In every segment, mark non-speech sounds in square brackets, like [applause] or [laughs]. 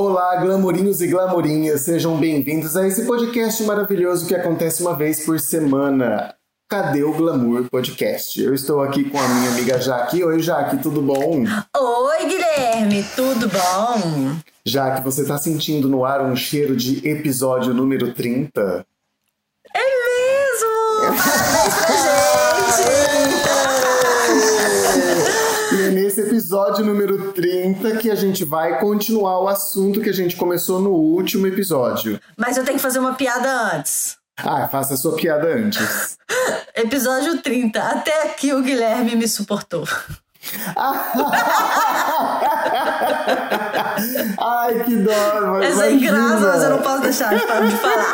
Olá, glamourinhos e glamourinhas, sejam bem-vindos a esse podcast maravilhoso que acontece uma vez por semana. Cadê o Glamour Podcast? Eu estou aqui com a minha amiga Jaque. Oi, Jaque, tudo bom? Oi, Guilherme, tudo bom? Jaque, você está sentindo no ar um cheiro de episódio número 30? É mesmo! Parabéns pra gente! [laughs] E é nesse episódio número 30 que a gente vai continuar o assunto que a gente começou no último episódio. Mas eu tenho que fazer uma piada antes. Ah, faça a sua piada antes. [laughs] Episódio 30. Até aqui o Guilherme me suportou. [laughs] Ai, que dó, mas É sem graça, mas eu não posso deixar de de falar.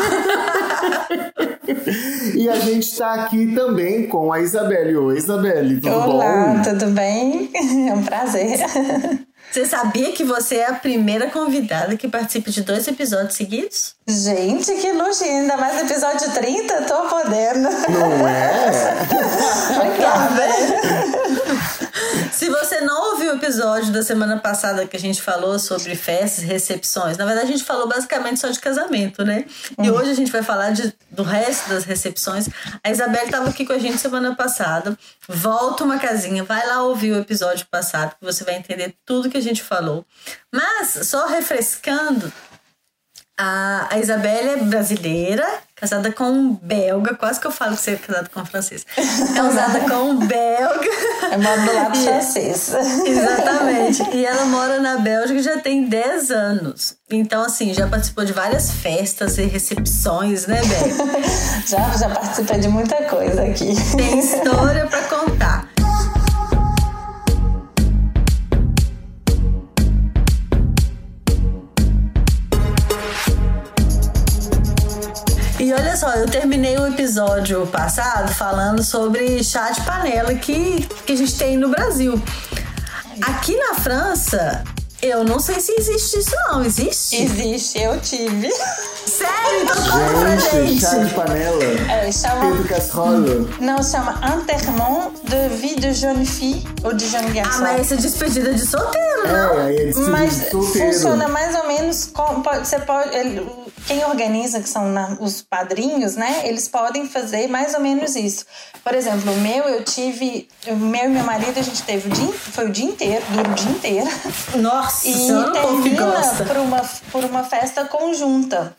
[laughs] E a gente tá aqui também com a Isabelle. Oi, Isabelle, tudo Olá, bom? tudo bem? É um prazer. Você sabia que você é a primeira convidada que participa de dois episódios seguidos? Gente, que luxo! Ainda mais episódio 30, tô podendo. Não é? [laughs] Se você não ouviu o episódio da semana passada que a gente falou sobre festas e recepções, na verdade a gente falou basicamente só de casamento, né? E hoje a gente vai falar de, do resto das recepções. A Isabelle estava aqui com a gente semana passada. Volta uma casinha, vai lá ouvir o episódio passado que você vai entender tudo que a gente falou. Mas, só refrescando, a, a Isabelle é brasileira, casada com um belga. Quase que eu falo que você é casada com um francês. Casada com um belga. Eu moro do lado E- francês. Exatamente. E ela mora na Bélgica já tem 10 anos. Então, assim, já participou de várias festas e recepções, né, Bel? [laughs] Já, já participei de muita coisa aqui. Tem história pra contar. Olha só, eu terminei o episódio passado falando sobre chá de panela que, que a gente tem no Brasil. Aqui na França, eu não sei se existe isso não. Existe? Existe, eu tive. Sério? Então conta pra Gente, chá de panela. É, chama. Pedro Casrola. Não, chama Enterrement de vie de jeune fille ou de jeune Ah, garçon. mas essa é despedida de solteiro, não? É, aí eles se Mas solteiro. funciona mais ou menos como pode, você pode ele- quem organiza que são na- os padrinhos, né? Eles podem fazer mais ou menos isso. Por exemplo, o meu eu tive, o meu e meu marido a gente teve o dia, foi o dia inteiro, dura o dia inteiro. Nossa, E povo que termina por uma por uma festa conjunta.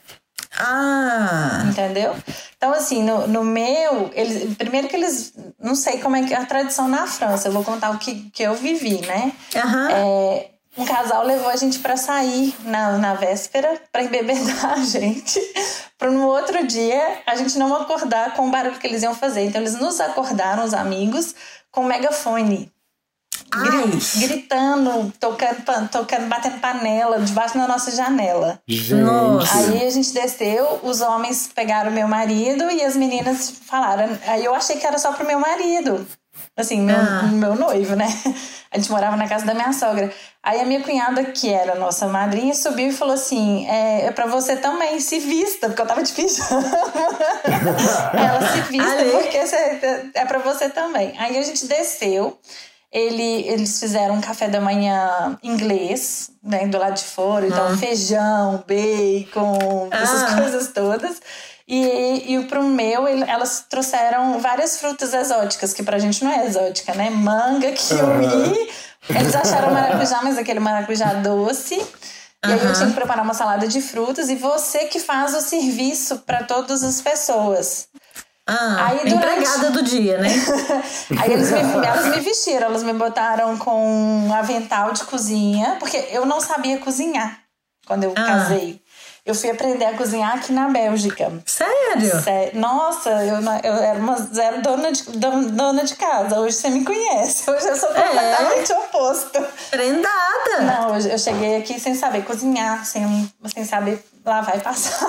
Ah, Entendeu? Então, assim, no, no meu, eles, primeiro que eles. Não sei como é que é a tradição na França, eu vou contar o que, que eu vivi, né? aham. É, um casal levou a gente pra sair na, na véspera pra embebedar [laughs] a gente, para no outro dia a gente não acordar com o barulho que eles iam fazer. Então, eles nos acordaram, os amigos, com megafone. Ai. Gri- Gritando, tocando, tocando, batendo panela debaixo da nossa janela. Gente. Nossa. Aí a gente desceu, os homens pegaram meu marido e as meninas falaram. Aí eu achei que era só pro meu marido. Assim, meu, Ah. meu noivo, né? [laughs] A gente morava na casa da minha sogra. Aí a minha cunhada, que era a nossa madrinha, subiu e falou assim: é, é pra você também, se vista, porque eu tava de pijama. [laughs] Ela se vista, Ale. porque você- é pra você também. Aí a gente desceu. Ele, eles fizeram um café da manhã inglês, né, do lado de fora. Então, feijão, bacon, essas Ah. coisas todas. E, e pro meu, elas trouxeram várias frutas exóticas, que pra gente não é exótica, né? Manga, kiwi. Eles acharam maracujá, mas aquele maracujá doce. E aí eu tinha que preparar uma salada de frutas. E você que faz o serviço para todas as pessoas. Ah, Aí durante- empregada do dia, né? [laughs] Aí eles me, elas me vestiram, elas me botaram com um avental de cozinha, porque eu não sabia cozinhar quando eu Ah. casei. Eu fui aprender a cozinhar aqui na Bélgica. Sério? Sé- Nossa, eu, eu era uma zero dona de, don- dona de casa. Hoje você me conhece. Hoje eu sou É? completamente oposto. Prendada. Não, hoje eu cheguei aqui sem saber cozinhar, sem, sem saber lavar e passar.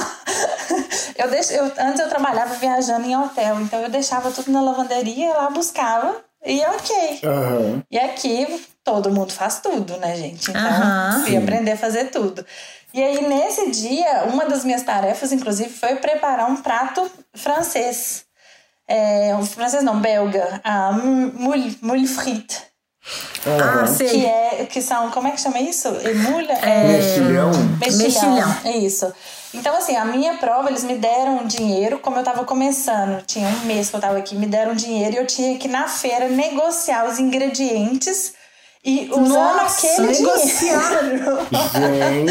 Eu deixo, eu, antes eu trabalhava viajando em hotel, então eu deixava tudo na lavanderia, lá buscava e ok. Aham. E aqui todo mundo faz tudo, né, gente? Então Aham. fui aprender a fazer tudo. E aí, nesse dia, uma das minhas tarefas, inclusive, foi preparar um prato francês. É, um francês não, belga. A moule, moule frite. Ah, sei. Que, é, que são, como é que chama isso? Emulha? É... Mexilhão. Mexilhão. Mexilhão. Isso. Então, assim, a minha prova, eles me deram um dinheiro, como eu tava começando, tinha um mês que eu tava aqui, me deram dinheiro e eu tinha que na feira negociar os ingredientes e usando Nossa, aquele negociar. dinheiro.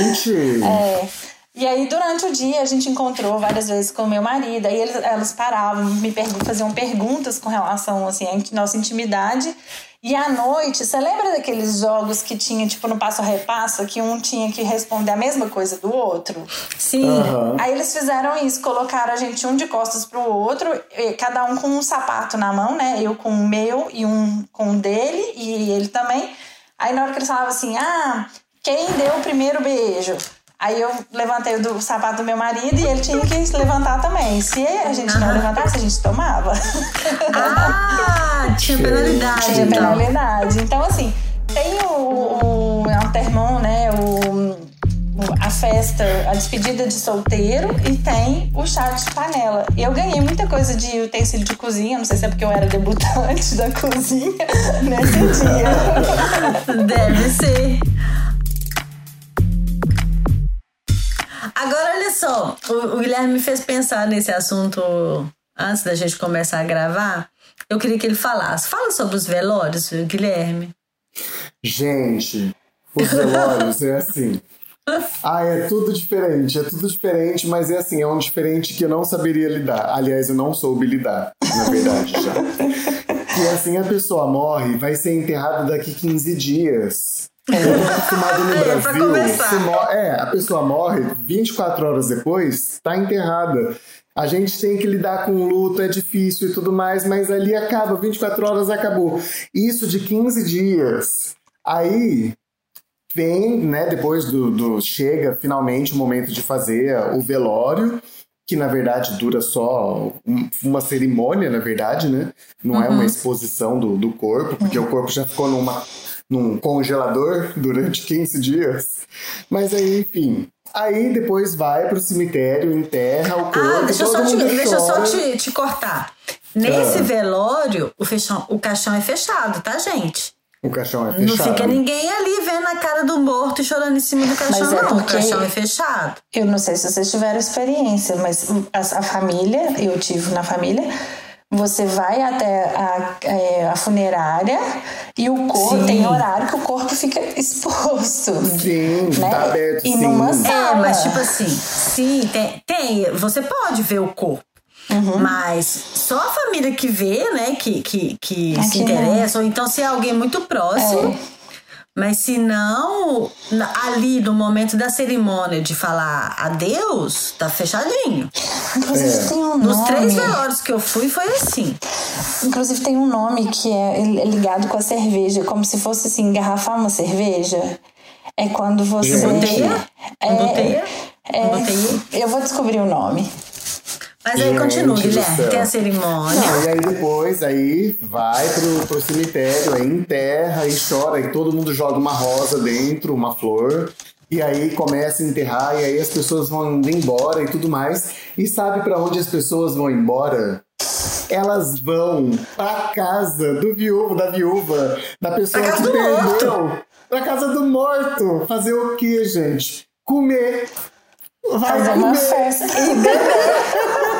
Gente! É. E aí, durante o dia, a gente encontrou várias vezes com o meu marido. Aí eles, elas paravam, me pergun faziam perguntas com relação assim, à nossa intimidade. E à noite, você lembra daqueles jogos que tinha, tipo, no passo a repasso, que um tinha que responder a mesma coisa do outro? Sim. Aham. Aí eles fizeram isso, colocaram a gente um de costas pro outro, e cada um com um sapato na mão, né? Eu com o meu e um com o dele, e ele também. Aí na hora que eles falavam assim, ah, quem deu o primeiro beijo? Aí eu levantei o do sapato do meu marido e ele tinha que se levantar também. Se a gente não Aham. levantasse, a gente tomava. Ah, [laughs] tinha penalidade. Tinha então. penalidade. Então, assim, tem o, o Altermon, né? O, o- a festa, a despedida de solteiro e tem o chá de panela. Eu ganhei muita coisa de utensílio de cozinha, não sei se é porque eu era debutante [laughs] da cozinha nesse dia. [laughs] Deve ser. Agora, olha só, o, o Guilherme me fez pensar nesse assunto antes da gente começar a gravar. Eu queria que ele falasse. Fala sobre os velórios, Guilherme. Gente, os velórios é assim. [laughs] Ah, é tudo diferente, é tudo diferente, mas é assim, é um diferente que eu não saberia lidar. Aliás, eu não soube lidar, na verdade, já. [laughs] Que assim, a pessoa morre, vai ser enterrada daqui 15 dias. Tô acostumado no É, Brasil. é, a pessoa morre, 24 horas depois, tá enterrada. A gente tem que lidar com o luto, é difícil e tudo mais, mas ali acaba, 24 horas acabou. Isso de 15 dias. Aí vem, né, depois do, do- chega finalmente o momento de fazer o velório, que na verdade dura só um- uma cerimônia, na verdade, né? Não é uma exposição do, do corpo, porque o corpo já ficou numa, num congelador durante 15 dias. Mas aí, enfim. Aí depois vai pro cemitério, enterra o corpo. Ah, deixa eu só, te, deixa só te, te cortar. Nesse Ah. velório, o, fechão, o caixão é fechado, tá, gente? O caixão é Não fechado. fica ninguém ali vendo a cara do morto e chorando em cima do caixão, Mas é não. O caixão é fechado. Eu não sei se vocês tiveram experiência, mas a, a família, eu tive na família, você vai até a, é, a funerária e o corpo Sim. tem horário que o corpo fica [laughs] exposto. Sim, né? tá aberto, e sim. numa É, sala. mas tipo assim, sim, tem, tem. Você pode ver o corpo. Uhum. Mas só a família que vê, né, que, que, que se não. interessa, ou então se é alguém muito próximo. É. Mas se não, ali no momento da cerimônia de falar adeus, tá fechadinho. Inclusive É. tem um Nos nome. três velórios que eu fui, foi assim. Inclusive tem um nome que é ligado com a cerveja, como se fosse assim, engarrafar uma cerveja. É quando você. Em boteia? É, Em boteia? é, eu vou descobrir o nome. Mas aí continua, Guilherme. Tem a cerimônia. Não, e aí depois, aí vai pro, pro cemitério, aí enterra e chora, e todo mundo joga uma rosa dentro, uma flor, e aí começa a enterrar, e aí as pessoas vão indo embora e tudo mais. E sabe pra onde as pessoas vão embora? Elas vão pra casa do viúvo, da viúva, da pessoa que perdeu. Pra casa do morto. Fazer o quê, gente? Comer. Vai Fazer uma comer. festa. [laughs]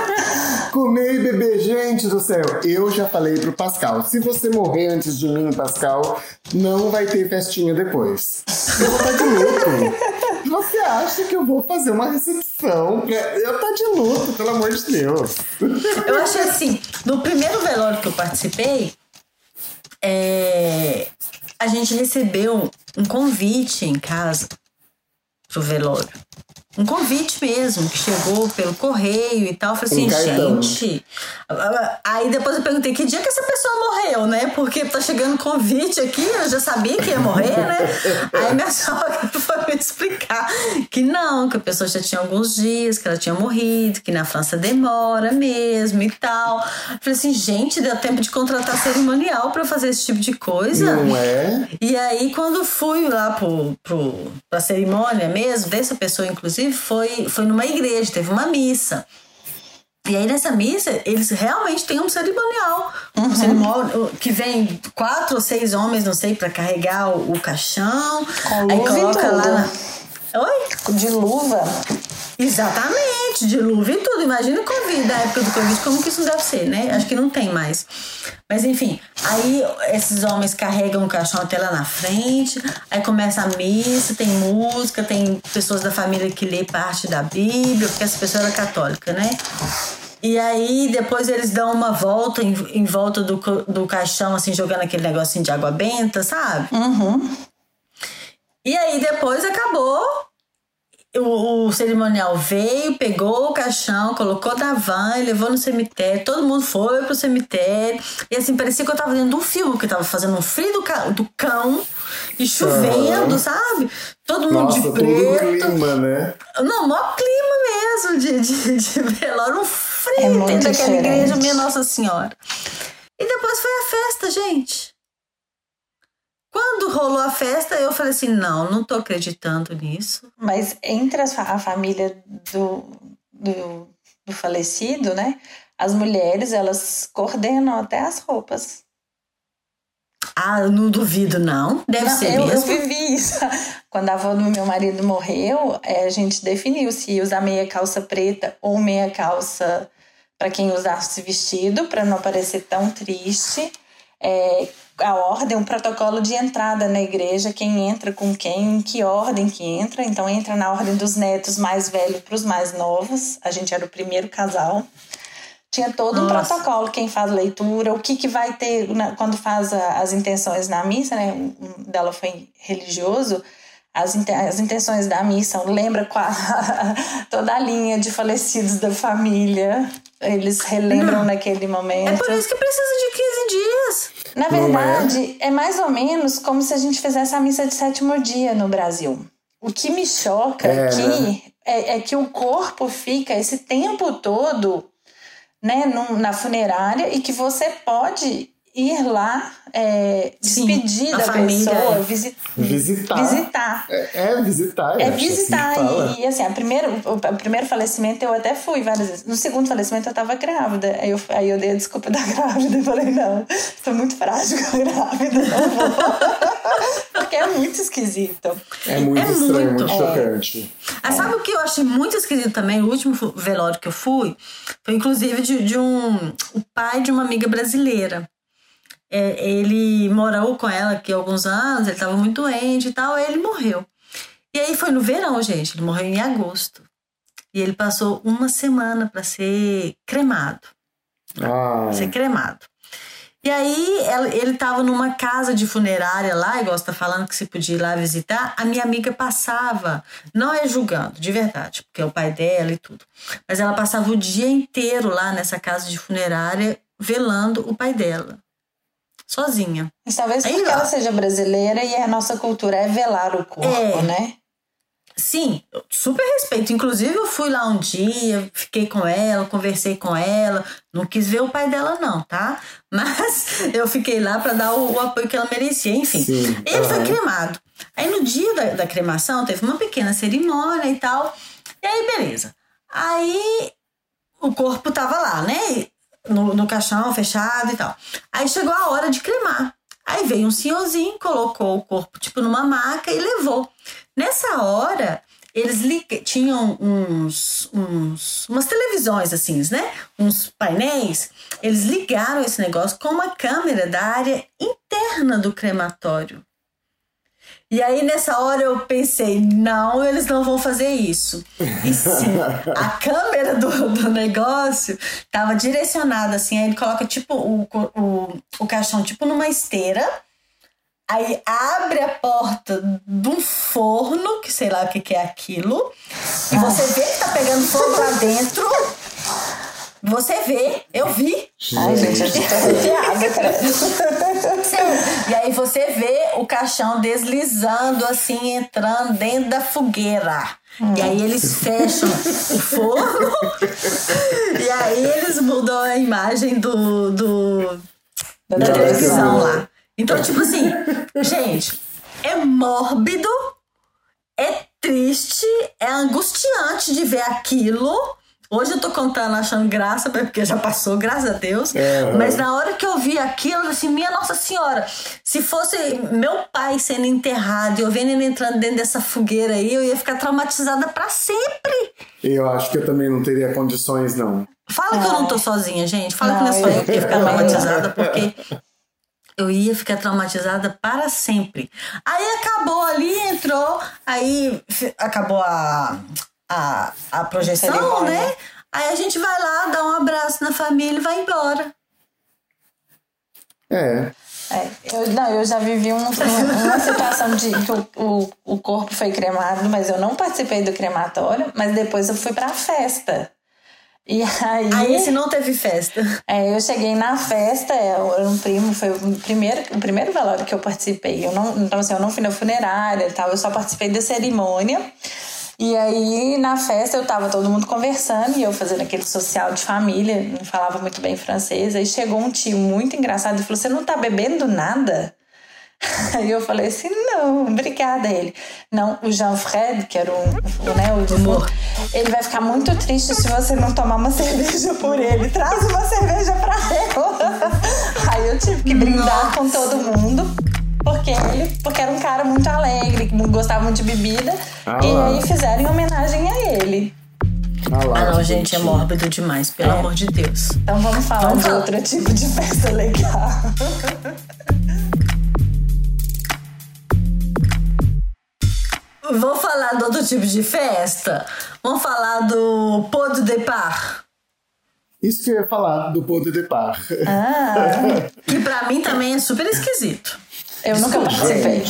Comer e beber, gente do céu. Eu já falei pro Pascal, se você morrer antes de mim, Pascal, não vai ter festinha depois. Eu vou estar de luto. Você acha que eu vou fazer uma recepção? Eu tá de luto, pelo amor de Deus. Eu achei assim, no primeiro velório que eu participei, é, a gente recebeu um convite em casa pro velório. Um convite mesmo, que chegou pelo correio e tal. Eu falei Um assim, cartão. gente. Aí depois eu perguntei que dia que essa pessoa morreu, né? Porque tá chegando convite aqui, eu já sabia que ia morrer, né? [laughs] Aí minha sogra [laughs] foi me explicar que não, que a pessoa já tinha alguns dias, que ela tinha morrido, que na França demora mesmo e tal. Eu falei assim, gente, deu tempo de contratar cerimonial pra fazer esse tipo de coisa. Não é? E aí, quando fui lá pro, pro, pra cerimônia mesmo, dessa pessoa, inclusive, foi, foi numa igreja, teve uma missa. E aí nessa missa, eles realmente têm um cerimonial. Um cerimonial que vem quatro ou seis homens, não sei, para carregar o, o caixão. Com aí coloca lá na... Oi? De luva. Exatamente, de luva e tudo. Imagina o Covid, da época do Covid, como que isso deve ser, né? Acho que não tem mais. Mas enfim, aí esses homens carregam o caixão até lá na frente, aí começa a missa, tem música, tem pessoas da família que lê parte da Bíblia, porque essa pessoa era católica, né? E aí depois eles dão uma volta em, em volta do, do caixão, assim, jogando aquele negocinho de água benta, sabe? Uhum. E aí depois acabou. O, o cerimonial veio, pegou o caixão, colocou na van e levou no cemitério. Todo mundo foi pro cemitério. E assim, parecia que eu tava dentro de um filme, porque tava fazendo um frio do, ca- do cão e chovendo, Aham. sabe? Todo mundo Nossa, de todo preto. clima, né? Não, maior clima mesmo de, de, de velório, um frio É dentro daquela diferente. igreja, minha Nossa Senhora. E depois foi a festa, gente. Quando rolou a festa, eu falei assim: não, não tô acreditando nisso. Mas entre a família do, do, do falecido, né? As mulheres, elas coordenam até as roupas. Ah, eu não duvido, não. Deve Não, ser eu, eu mesmo. vivi isso. [laughs] Quando a avó do meu marido morreu, é, a gente definiu se usar meia calça preta ou meia calça para quem usasse vestido, para não parecer tão triste. É, a ordem, um protocolo de entrada na igreja, quem entra com quem, em que ordem que entra. Então entra na ordem dos netos mais velhos para os mais novos. A gente era o primeiro casal. Tinha todo um Nossa. protocolo, quem faz leitura, o que, que vai ter na- quando faz a- as intenções na missa, né? Um dela foi religioso. As, as intenções da missa lembra [laughs] toda a linha de falecidos da família. Eles relembram naquele momento. É por isso que precisa de 15 dias. Na Não é? verdade, é? mais ou menos como se a gente fizesse a missa de sétimo dia no Brasil. O que me choca É, aqui é, é que o corpo fica esse tempo todo né, num- na funerária e que você pode ir lá é, despedir a da pessoa, é. visi- Visitar. visitar. É, é visitar. É acho, assim visitar. fala. e, e, assim, a primeiro, o, o primeiro falecimento eu até fui várias vezes. No segundo falecimento eu tava grávida. Aí eu, aí eu dei a desculpa da [laughs] grávida. Eu falei, não, tô muito frágil com a grávida, não vou. [laughs] Porque é muito esquisito. É muito É estranho, muito. muito É. chocante. Ah, sabe o que eu achei muito esquisito também? O último velório que eu fui foi inclusive de, de um o pai de uma amiga brasileira. É, ele morou com ela aqui há alguns anos, ele estava muito doente e tal, aí ele morreu. E aí foi no verão, gente, ele morreu em agosto. E ele passou uma semana para ser cremado Ah, ser cremado. E aí ele estava numa casa de funerária lá, igual você tá falando que você podia ir lá visitar. A minha amiga passava, não é julgando, de verdade, porque é o pai dela e tudo. Mas ela passava o dia inteiro lá nessa casa de funerária velando o pai dela. Sozinha. Mas talvez Aí, porque ó. ela seja brasileira e a nossa cultura é velar o corpo, É. né? Sim, super respeito. Inclusive, eu fui lá um dia, fiquei com ela, conversei com ela. Não quis ver o pai dela, não, tá? [laughs] Mas eu fiquei lá para dar o, o apoio que ela merecia. Enfim, Sim, ele foi aham. cremado. Aí, no dia da, da cremação, teve uma pequena cerimônia e tal. E aí, beleza. Aí, o corpo tava lá, né? No, no caixão, fechado e tal. Aí chegou a hora de cremar. Aí veio um senhorzinho, colocou o corpo tipo numa maca e levou. Nessa hora, eles tinham uns, uns, umas televisões assim, né? Uns painéis. Eles ligaram esse negócio com uma câmera da área interna do crematório. E aí, nessa hora, eu pensei: não, eles não vão fazer isso. E sim, [laughs] a câmera do, do negócio estava direcionada assim. Aí ele coloca tipo o, o, o caixão tipo numa esteira. Aí abre a porta de um forno, que sei lá o que, que é aquilo. E você vê que tá pegando fogo lá dentro. Você vê, eu vi. Ai, gente, gente tá [laughs] arrepiada. E aí você vê o caixão deslizando assim, entrando dentro da fogueira. E aí eles fecham o forno. e aí eles mudam a imagem do, do Da televisão lá. Então, tipo assim, gente, é mórbido, é triste, é angustiante de ver aquilo. Hoje eu tô contando, achando graça, porque já passou, graças a Deus. É. Mas na hora que eu vi aquilo, eu assim, minha Nossa Senhora, se fosse meu pai sendo enterrado e eu vendo ele entrando dentro dessa fogueira aí, eu ia ficar traumatizada para sempre. Eu acho que eu também não teria condições, não. Fala que eu não tô sozinha, gente. Fala Não, que não é só eu- que ia ficar traumatizada, [laughs] porque eu ia ficar traumatizada para sempre. Aí acabou ali, entrou, aí acabou a, a, a projeção, né? Aí a gente vai lá, dá um abraço na família e vai embora. É. É, eu, não, eu já vivi um- um- uma situação de que o, o, o corpo foi cremado, mas eu não participei do crematório, mas depois eu fui pra festa. E aí, Aí esse não teve festa. é, eu cheguei na festa, é, um primo, foi o primeiro, o primeiro velório que eu participei. Eu não, então, assim, eu não fui na funerária e tal, eu só participei da cerimônia. E aí, na festa, eu tava todo mundo conversando e eu fazendo aquele social de família, não falava muito bem francês. Aí chegou um tio muito engraçado e falou: Você não tá bebendo nada? [laughs] Aí eu falei assim, não, obrigada ele. Não, o Jean-Fred, que era o, o, né, o defunto, ele vai ficar muito triste se você não tomar uma [laughs] cerveja por ele. Traz uma cerveja pra ela. [laughs] Aí eu tive que brindar com todo mundo. Porque ele, porque era um cara muito alegre, que gostava muito de bebida. Ah e lá. aí fizeram em homenagem a ele. Ah, lá, Ah, não, gente, é mórbido demais, pelo É. amor de Deus. Então vamos falar Vamos de falar. outro tipo de festa legal. [laughs] Vou falar do outro tipo de festa. Vamos falar do pot de départ. Isso que eu ia falar do Pot de Depart. Ah, [laughs] Que pra mim também é super esquisito. Eu nunca participei.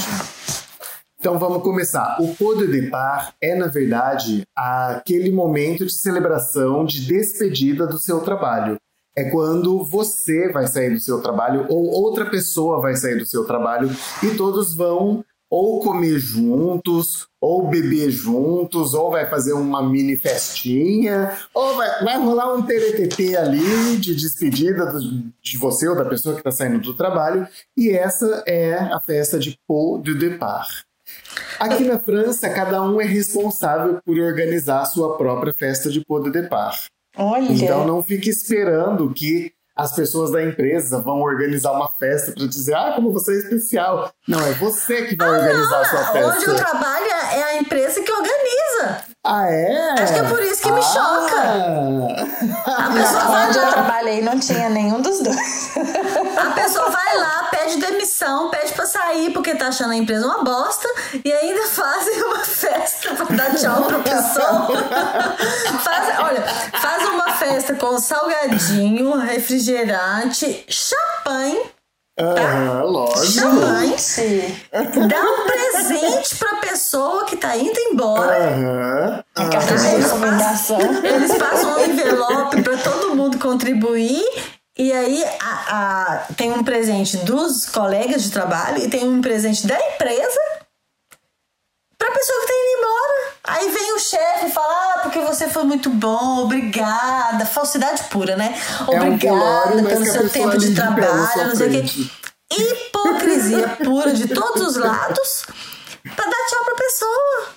Então vamos começar. O Pot de Depart é, na verdade, aquele momento de celebração, de despedida do seu trabalho. É quando você vai sair do seu trabalho ou outra pessoa vai sair do seu trabalho e todos vão ou comer juntos, ou beber juntos, ou vai fazer uma mini festinha, ou vai, vai rolar um TBTT ali de despedida do- de você ou da pessoa que está saindo do trabalho. E essa é a festa de Pot de Départ. Aqui na França, cada um é responsável por organizar a sua própria festa de pot de départ. Olha. Então não fique esperando que as pessoas da empresa vão organizar uma festa para dizer, ah, como você é especial. Não, é você que vai organizar a sua Onde eu festa. trabalho é a empresa que organiza. Ah, é? Acho que é por isso que me choca. Ah. A pessoa Não, vai onde eu lá, trabalhei não tinha nenhum dos dois. a pessoa vai lá, pede demissão, pede pra sair porque tá achando a empresa uma bosta e ainda [laughs] fazem uma festa pra dar tchau pra pessoa. Faz, olha, faz uma festa com salgadinho, refrigerante, champanhe, Aham, lógico. champanhe, Gente, dá um presente pra pessoa que tá indo embora. Aham. a carta de recomendação. Eles passam um envelope para todo mundo contribuir. E aí a- a- tem um presente dos colegas de trabalho e tem um presente da empresa pra pessoa que tá indo embora. Aí vem o chefe e fala: Ah, porque você foi muito bom, obrigada. Falsidade pura, né? É um Obrigada velório, mas pelo seu tempo de trabalho, não sei o quê. Hipocrisia [laughs] pura de todos os lados pra dar tchau pra pessoa.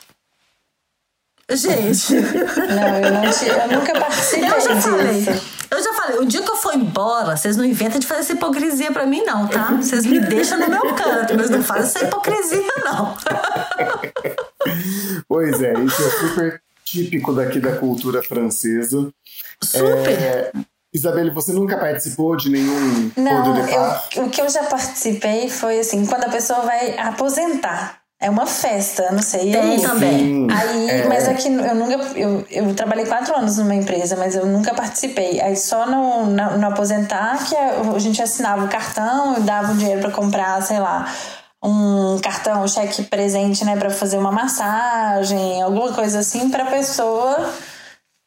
Gente. Não, eu, não eu nunca participei Eu já disso. falei. Eu já falei, o dia que eu embora, vocês não inventam de fazer essa hipocrisia pra mim, não, tá? Vocês me deixam no meu canto, mas não fazem essa hipocrisia, não. Pois é, isso é super típico daqui da cultura francesa. Super. É, Isabelle, você nunca participou de nenhum Não, eu, o que eu já participei foi assim, quando a pessoa vai aposentar. É uma festa, não sei. e Tem aí? também. Sim, Aí, é. mas aqui eu nunca. Eu, eu trabalhei quatro anos numa empresa, mas eu nunca participei. Aí só no, na- no aposentar que a gente assinava o cartão e dava o dinheiro pra comprar, sei lá, um cartão, um cheque presente, né, pra fazer uma massagem, alguma coisa assim pra pessoa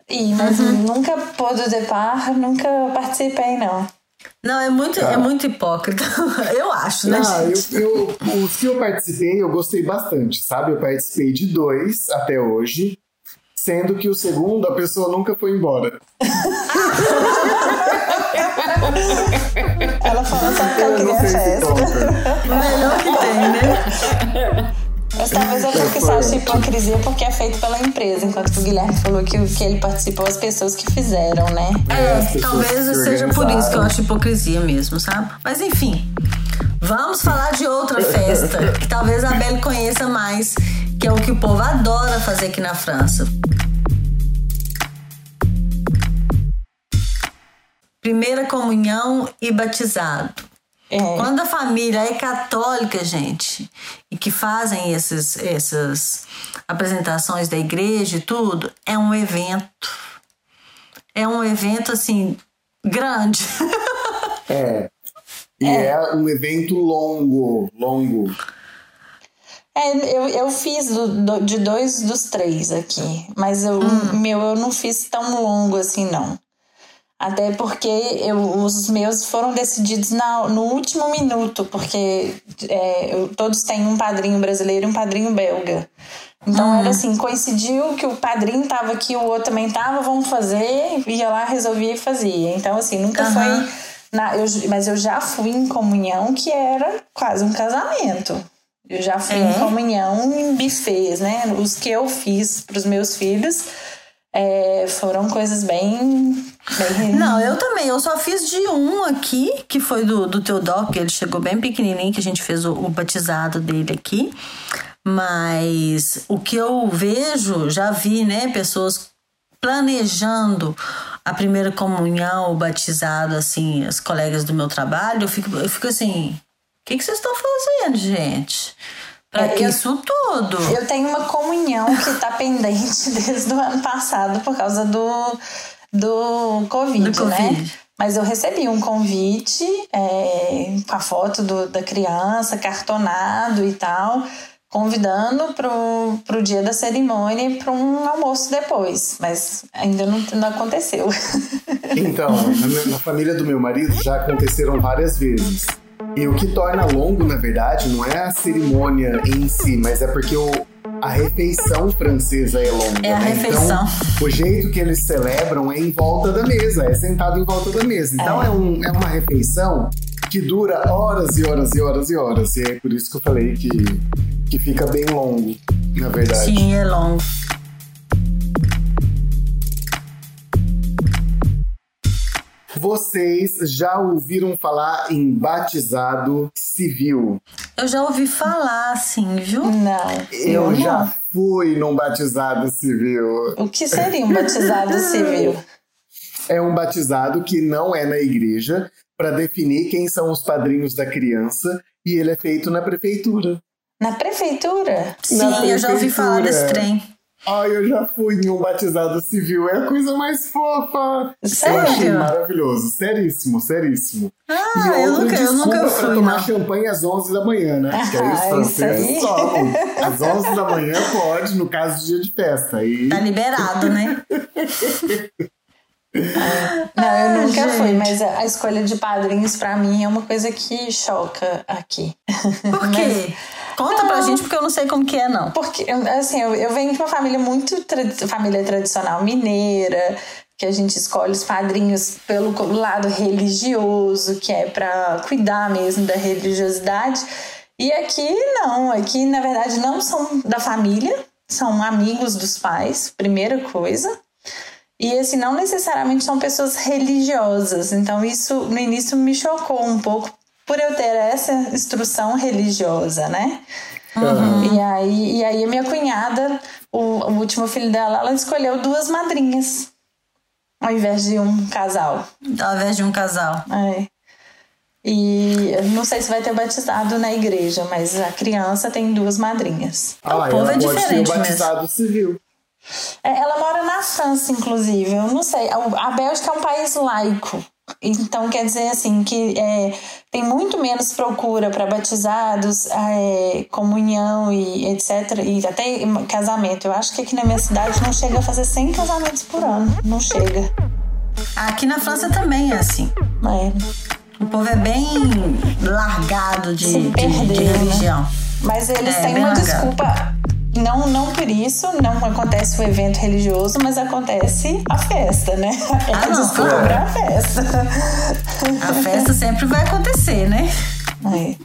ir. Mas Uhum. nunca pôde depar, nunca participei, não. Não, é muito, é muito hipócrita. [laughs] Eu acho, né, Ah, eu, gente? eu, os que eu participei, eu gostei bastante, sabe? Eu participei de dois até hoje, sendo que o segundo a pessoa nunca foi embora. [laughs] Ela falou só que ela queria festa. melhor que tem, né? [laughs] Mas talvez eu acha hipocrisia porque é feito pela empresa, enquanto que o Guilherme falou que, que ele participou as pessoas que fizeram, né? É, talvez seja por isso que eu acho hipocrisia mesmo, sabe? Mas enfim, vamos falar de outra festa que talvez a Belle conheça mais, que é o que o povo adora fazer aqui na França. Primeira comunhão e batizado. É. Quando a família é católica, gente, e que fazem esses, essas apresentações da igreja e tudo, é um evento. É um evento, assim, grande. É. E é, é um evento longo, longo. É, eu, eu fiz do, do, de dois dos três aqui, mas eu, hum. meu eu não fiz tão longo assim, não. Até porque eu, os meus foram decididos na, no último minuto, porque é, eu, todos têm um padrinho brasileiro e um padrinho belga. Então uhum. era assim, coincidiu que o padrinho tava aqui, o outro também tava, vamos fazer, ia lá, resolvia e fazia. Então, assim, nunca uhum. foi. Na, eu, mas eu já fui em comunhão que era quase um casamento. Eu já fui é. em comunhão em buffets, né? Os que eu fiz para os meus filhos é, foram coisas bem, bem. Não, eu também. Eu só fiz de um aqui, que foi do, do Teodoro, que ele chegou bem pequenininho, que a gente fez o, o batizado dele aqui. Mas o que eu vejo, já vi, né, pessoas planejando a primeira comunhão, o batizado, assim, as colegas do meu trabalho, eu fico, eu fico assim, o que, que vocês estão fazendo, gente? Pra é, isso tudo. Eu tenho uma comunhão que tá pendente [laughs] desde o ano passado por causa do, do COVID, do né? COVID. Mas eu recebi um convite é, com a foto do, da criança, cartonado e tal, convidando pro, pro dia da cerimônia e para um almoço depois. Mas ainda não, não aconteceu. [laughs] Então, na, na família do meu marido já aconteceram várias vezes. E o que torna longo, na verdade, não é a cerimônia em si, mas é porque o, a refeição francesa é longa. É a né? refeição. Então, o jeito que eles celebram é em volta da mesa, é sentado em volta da mesa. Então é, é, um, é uma refeição que dura horas e horas e horas e horas. E é por isso que eu falei que, que fica bem longo, na verdade. Sim, é longo. Vocês já ouviram falar em batizado civil? Eu já ouvi falar, sim, viu? Não. Eu, já fui num batizado civil. O que seria um batizado civil? É um batizado que não é na igreja para definir quem são os padrinhos da criança e ele é feito na prefeitura. Na prefeitura? Sim, na prefeitura. eu já ouvi falar desse trem. Ai, eu já fui em um batizado civil. É a coisa mais fofa. Sério? Eu achei maravilhoso. Seríssimo, seríssimo. Ah, e outra eu nunca, eu nunca fui, pra tomar não. champanhe às 11 da manhã, né? Que é isso, franceses tomam. Às 11 da manhã pode, no caso de dia de festa. E... Tá liberado, né? [laughs] não, eu nunca ah, fui, mas a, escolha de padrinhos para mim é uma coisa que choca aqui. Por quê? Mas, Conta não, pra gente, porque eu não sei como que é, não. Porque, assim, eu, eu venho de uma família muito família tradicional mineira, que a gente escolhe os padrinhos pelo lado religioso, que é para cuidar mesmo da religiosidade. E aqui não, aqui na verdade não são da família, são amigos dos pais, primeira coisa. E assim, não necessariamente são pessoas religiosas. Então isso no início me chocou um pouco por eu ter essa instrução religiosa, né? Uhum. E, aí, e aí a minha cunhada, o, o último filho dela, ela escolheu duas madrinhas ao invés de um casal. Ao invés de um casal. É. E não sei se vai ter batizado na igreja, mas a criança tem duas madrinhas. Ah, o povo é diferente ter batizado mesmo. civil. É, ela mora na França, inclusive. Eu não sei. A Bélgica é um país laico. Então, quer dizer assim, que é, tem muito menos procura para batizados, é, comunhão e etc. E até casamento. Eu acho que aqui na minha cidade não chega a fazer 100 casamentos por ano. Não chega. Aqui na França também é assim. É. O povo é bem largado de, perder, de, de né? religião. Né? Mas eles é, têm uma largado. desculpa não, não por isso, não acontece o evento religioso, mas acontece a festa, né? É [laughs] ah, não, claro. a festa. A festa sempre vai acontecer, né? É.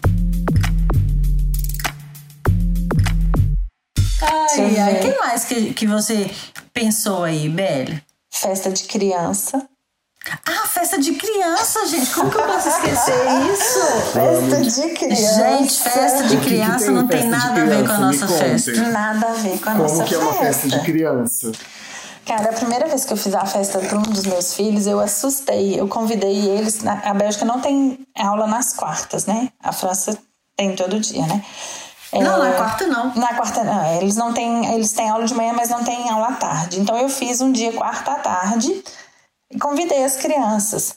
Ai, ai. O que mais que, que você pensou aí, Belle? Festa de criança. Ah, festa de criança, gente. Como que eu posso esquecer [laughs] isso? Festa de criança. Gente, festa de O que que criança tem não tem festa nada a ver com a criança? nossa festa. Nada a ver com a Como nossa que é uma festa de criança? Cara, a primeira vez que eu fiz a festa para um dos meus filhos, eu assustei. Eu convidei eles. na- A Bélgica não tem aula nas quartas, né? A França tem todo dia, né? Não, É, na quarta não. Na quarta, não. Eles não têm. Eles têm aula de manhã, mas não têm aula à tarde. Então eu fiz um dia quarta à tarde e convidei as crianças.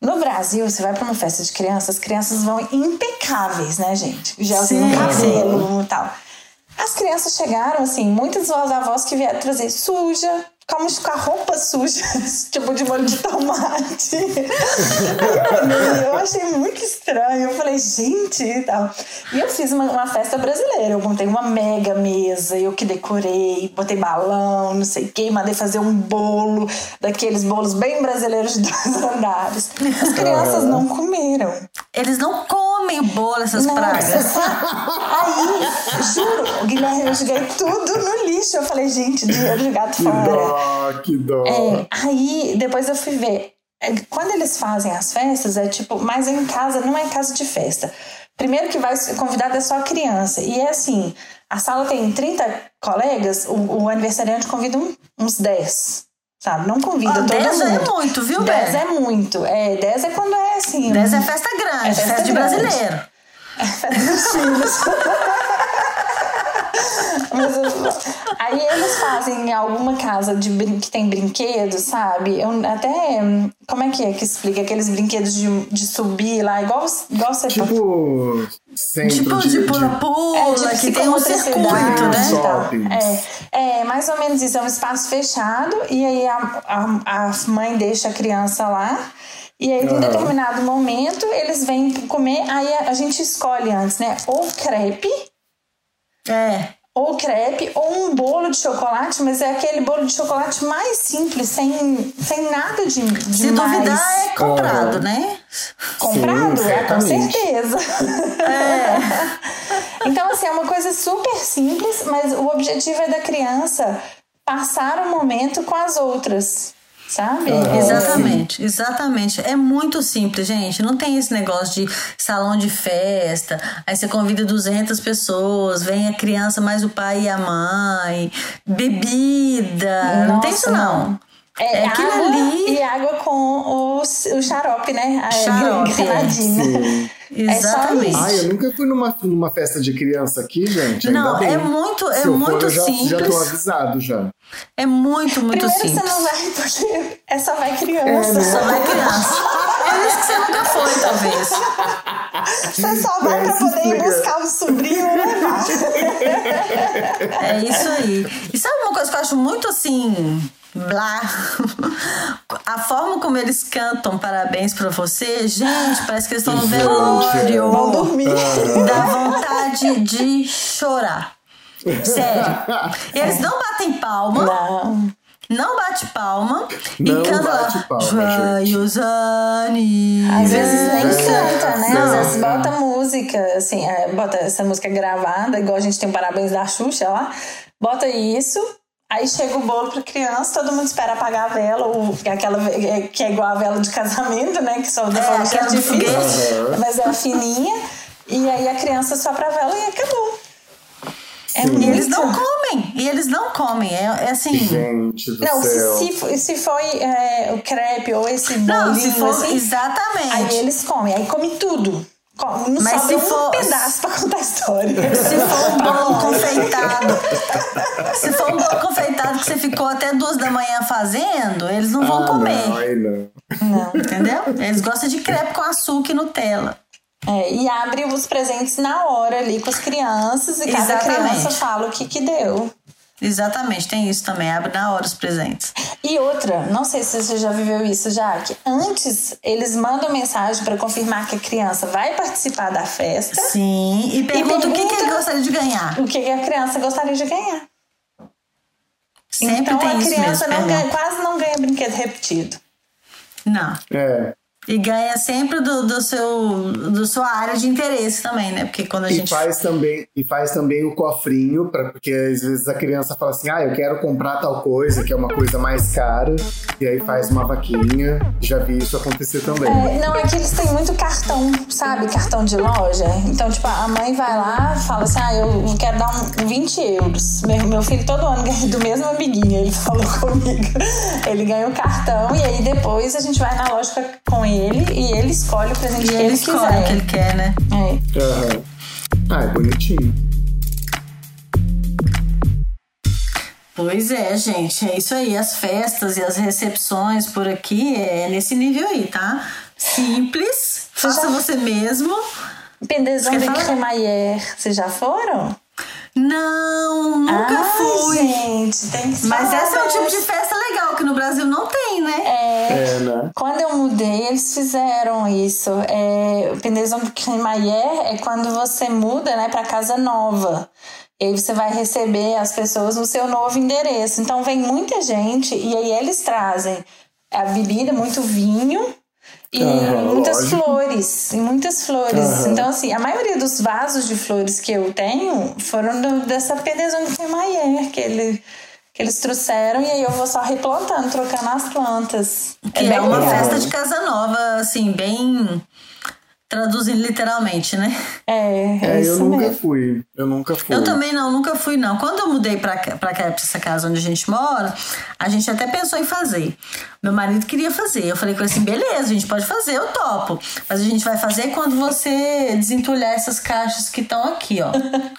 No Brasil, você vai para uma festa de crianças, as crianças vão impecáveis, né, gente? Gelzinho no Sim, cabelo e tal. As crianças chegaram, assim, muitas das avós que vieram trazer suja, como com a roupa suja, [laughs] tipo de molho de tomate. Aí [laughs] eu achei muito estranho. Eu falei, gente, e tal. E eu fiz uma, uma festa brasileira. Eu montei uma mega mesa, eu que decorei, botei balão, não sei o quê, mandei fazer um bolo, daqueles bolos bem brasileiros de dois [laughs] andares. As crianças não comeram. Eles não comem bolo, essas Não, pragas. Aí, juro, Guilherme, eu joguei tudo no lixo. Eu falei, gente, dinheiro de gato Que fora. dó, que dó. É, aí, depois eu fui ver. É, Quando eles fazem as festas, é tipo, mas em casa, não é casa de festa. Primeiro que vai ser convidado é só a criança. E é assim, a sala tem 30 colegas, o, o aniversariante convida um- uns 10. Sabe? Não convida Ó, todo 10 já é mundo. muito, viu, 10 Bé? é muito. É, 10 é quando é assim. 10 é festa grande, É festa festa, de grande. brasileiro. festa dos [laughs] filhos. Mas [laughs] eu- aí eles fazem em alguma casa de brin que tem brinquedos, sabe? Eu até. Como é que é que explica? Aqueles brinquedos de, de subir lá, igual, igual você Tipo, centro Tipo de, pula-pula, é, tipo, que tem um circuito, né? É, é, mais ou menos isso. É um espaço fechado e aí a, a, a mãe deixa a criança lá. E aí, em determinado momento, eles vêm comer. Aí a, a gente escolhe antes, né? Ou crepe, É. ou crepe, ou um bolo de chocolate, mas é aquele bolo de chocolate mais simples, sem, sem nada de, de Se mais duvidar, é comprado, Aham. né? comprado, Sim, é, com certeza. É. [laughs] Então, assim, é uma coisa super simples, mas o objetivo é da criança passar o momento com as outras, sabe? Ah, Exatamente, exatamente. É muito simples, gente. Não tem esse negócio de salão de festa. Aí você convida 200 pessoas, vem a criança mais o pai e a mãe, bebida. não tem isso, Nossa, não. É, É aquilo água ali. e água com o, o xarope, né? A Xarope, é. granadina. Sim. É só Exatamente. isso. Ai, eu nunca fui numa, numa festa de criança aqui, gente. Ainda Não, bem. é muito- é Se eu for, muito eu já, Já simples. tô avisado já. É muito, muito Primeiro simples. você não vai porque é só vai criança. É, né? Só vai criança. É isso que você nunca foi, talvez. Você só vai É, pra poder ir buscar o sobrinho e levar. É isso aí. E sabe uma coisa que eu acho muito assim. Blá. A forma como eles cantam parabéns pra você, gente, parece que eles estão no velório. Vão dormir. [laughs] Dá vontade de chorar. Sério. Eles não batem palma. Não. Não bate palma Não e canta lá. Joyous Às vezes nem É, canta, né? não, Às vezes não. bota música, assim, é, bota essa música gravada, igual a gente tem o Parabéns da Xuxa lá. Bota isso, aí chega o bolo pra criança, todo mundo espera apagar a vela, ou aquela ve- que é igual a vela de casamento, né? Que só É, forma de aquela do artifício, foguete. mas é fininha. E aí a criança sopra a vela e acabou. É. E eles não comem. E eles não comem. É, é assim. Gente do Não, céu. se, se, se foi é, o crepe ou esse bolinho Não, se for. assim, exatamente. Aí eles comem, aí come tudo. Come, não Mas se um for- pedaço pra contar a história. Se for um bolo [laughs] confeitado, se for um bolo confeitado que você ficou até duas da manhã fazendo, eles não vão Ah, comer. Não, ai, não. Não. Entendeu? Eles gostam de crepe com açúcar e Nutella. É, e abre os presentes na hora ali com as crianças e cada Exatamente. criança fala o que que deu. Exatamente, tem isso também. Abre na hora os presentes. E outra, não sei se você já viveu isso já, que antes eles mandam mensagem pra confirmar que a criança vai participar da festa, Sim. E pergunta, o que, que ele gostaria de ganhar. o que que a criança gostaria de ganhar. Sempre então tem a isso criança mesmo. não ganha, pergunta. quase não ganha brinquedo repetido. Não. É. E ganha sempre do, do seu do sua área de interesse também, né? Porque quando a e gente faz também e faz também o cofrinho para porque às vezes a criança fala assim: "Ah, eu quero comprar tal coisa, que é uma coisa mais cara", e aí faz uma vaquinha. Já vi isso acontecer também. É, não, é que eles têm muito cartão, sabe? Cartão de loja. Então, tipo, a mãe vai lá fala assim: ah, eu quero dar um 20 euros. Meu, meu filho todo ano ganha do mesmo amiguinho, ele falou [laughs] comigo. Ele ganha o cartão e aí depois a gente vai na loja com ele e ele escolhe o presente e que ele ele escolhe quiser. o que ele quer, né? É. Aham. Ah, é bonitinho. Pois é, gente, é isso aí. As festas e as recepções por aqui é nesse nível aí, tá? Simples, faça já- você mesmo. Pendezão de? Cremayer, vocês já foram? Não, nunca Ai, fui. gente, tem que Mas esse é um tipo de festa legal que no Brasil não tem, né? É, né? Quando eu mudei, eles fizeram isso. É, o pendezão de Cremayer é quando você muda né, para casa nova. E aí você vai receber as pessoas no seu novo endereço. Então vem muita gente e aí eles trazem a bebida, muito vinho e Aham, muitas lógico. flores. E muitas flores. Aham. Então, assim, a maioria dos vasos de flores que eu tenho foram do- dessa pendezão de Cremayer que, ele, que eles trouxeram. E aí eu vou só replantando, trocando as plantas. Que é, bem uma legal. festa de casa nova, assim, bem. Traduzindo literalmente, né? É, é, É, eu nunca mesmo. fui. Eu nunca fui. Eu também não, nunca fui não. Quando eu mudei pra, pra, cá, pra essa casa onde a gente mora, a gente até pensou em fazer. Meu marido queria fazer. Eu falei com ele assim: beleza, a gente pode fazer, eu topo. Mas a gente vai fazer quando você desentulhar essas caixas que estão aqui, ó.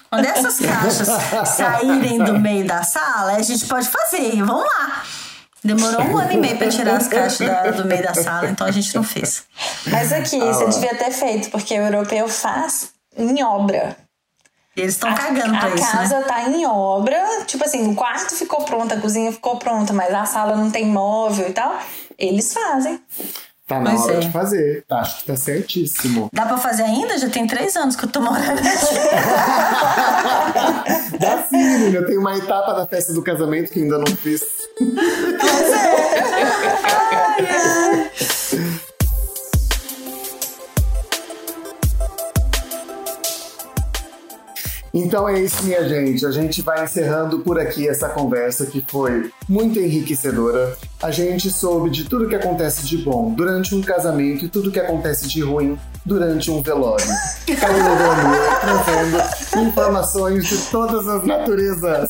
Quando essas caixas [laughs] saírem do meio da sala, a gente pode fazer. Vamos lá. Demorou um ano e meio pra tirar as caixas da- do meio da sala, então a gente não fez. Mas aqui, Ah, você devia ter feito, porque o europeu faz em obra. E eles estão A- cagando pra a isso, casa né? tá em obra, tipo assim, o quarto ficou pronto, a cozinha ficou pronta, mas a sala não tem móvel e tal. Eles fazem. Tá na Pois hora é. de fazer. Tá, acho que tá certíssimo. Dá pra fazer ainda? Já tem três anos que eu tô morando aqui. [laughs] Dá sim, menina. Eu tenho uma etapa da festa do casamento que ainda não fiz. Então é isso, minha gente. A gente vai encerrando por aqui essa conversa que foi muito enriquecedora. A gente soube de tudo que acontece de bom durante um casamento e tudo que acontece de ruim durante um velório. Caio Glamour trazendo informações de todas as naturezas.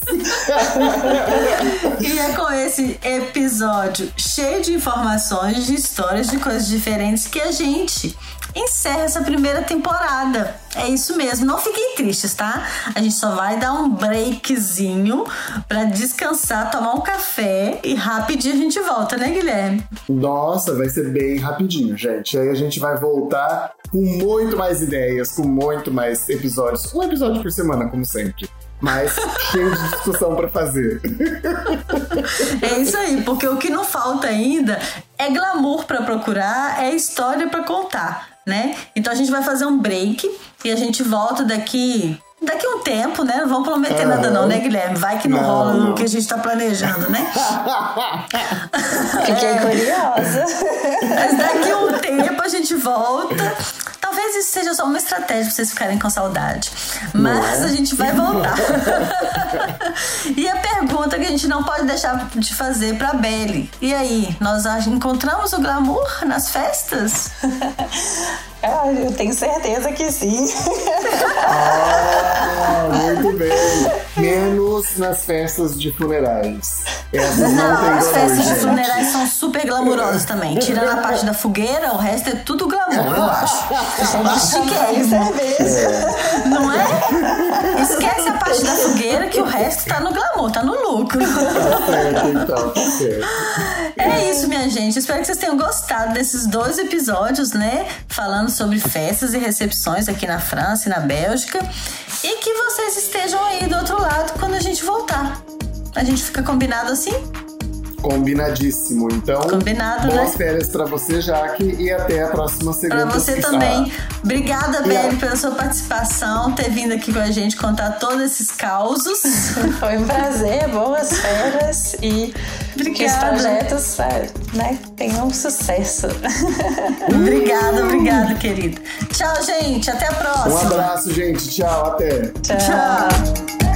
E é com esse episódio cheio de informações, de histórias, de coisas diferentes que a gente encerra essa primeira temporada. É isso mesmo, não fiquem tristes, tá? A gente só vai dar um breakzinho pra descansar, tomar um café e rapidinho a gente volta, né, Guilherme? Nossa, vai ser bem rapidinho, gente. Aí a gente vai voltar com muito mais ideias, com muito mais episódios. Um episódio por semana, como sempre. Mas [laughs] cheio de discussão pra fazer. É isso aí, porque o que não falta ainda é glamour pra procurar, é história pra contar, né? Então a gente vai fazer um break e a gente volta daqui daqui um tempo, né? Não vamos prometer nada não, né, Guilherme? Vai que não, Não, rola não. o que a gente tá planejando, né? Fiquei É. curiosa. Mas daqui um tempo a gente volta. Talvez isso seja só uma estratégia pra vocês ficarem com saudade. Mas é? a gente vai [laughs] voltar. e a pergunta que a gente não pode deixar de fazer pra Belle. E aí, nós encontramos o glamour nas festas? [laughs] Ah, eu tenho certeza que sim. Ah, muito bem. Menos nas festas de funerais. Essas não, Não, tem as festas de funerais são super glamourosas também. Tirando a parte da fogueira, o resto é tudo glamour, eu acho. É chiquérrimo. cerveja. Não é? Esquece a parte da fogueira que o resto tá no glamour, tá no lucro. Tá então, tá. É isso, minha gente. Espero que vocês tenham gostado desses dois episódios, né? Falando sobre festas e recepções aqui na França e na Bélgica. E que vocês estejam aí do outro lado quando a gente voltar. A gente fica combinado assim? Combinadíssimo. Então, Combinado, boas né? férias pra você, Jaque, e até a próxima segunda. Pra você também. Obrigada, E Beli, a- pela sua participação, ter vindo aqui com a gente contar todos esses causos. [laughs] Foi um prazer, boas férias e que os projetos é, né, tenham sucesso. [laughs] obrigada, obrigada, querida. Tchau, gente. Até a Um próxima. abraço, gente. Tchau, até. Tchau. Tchau.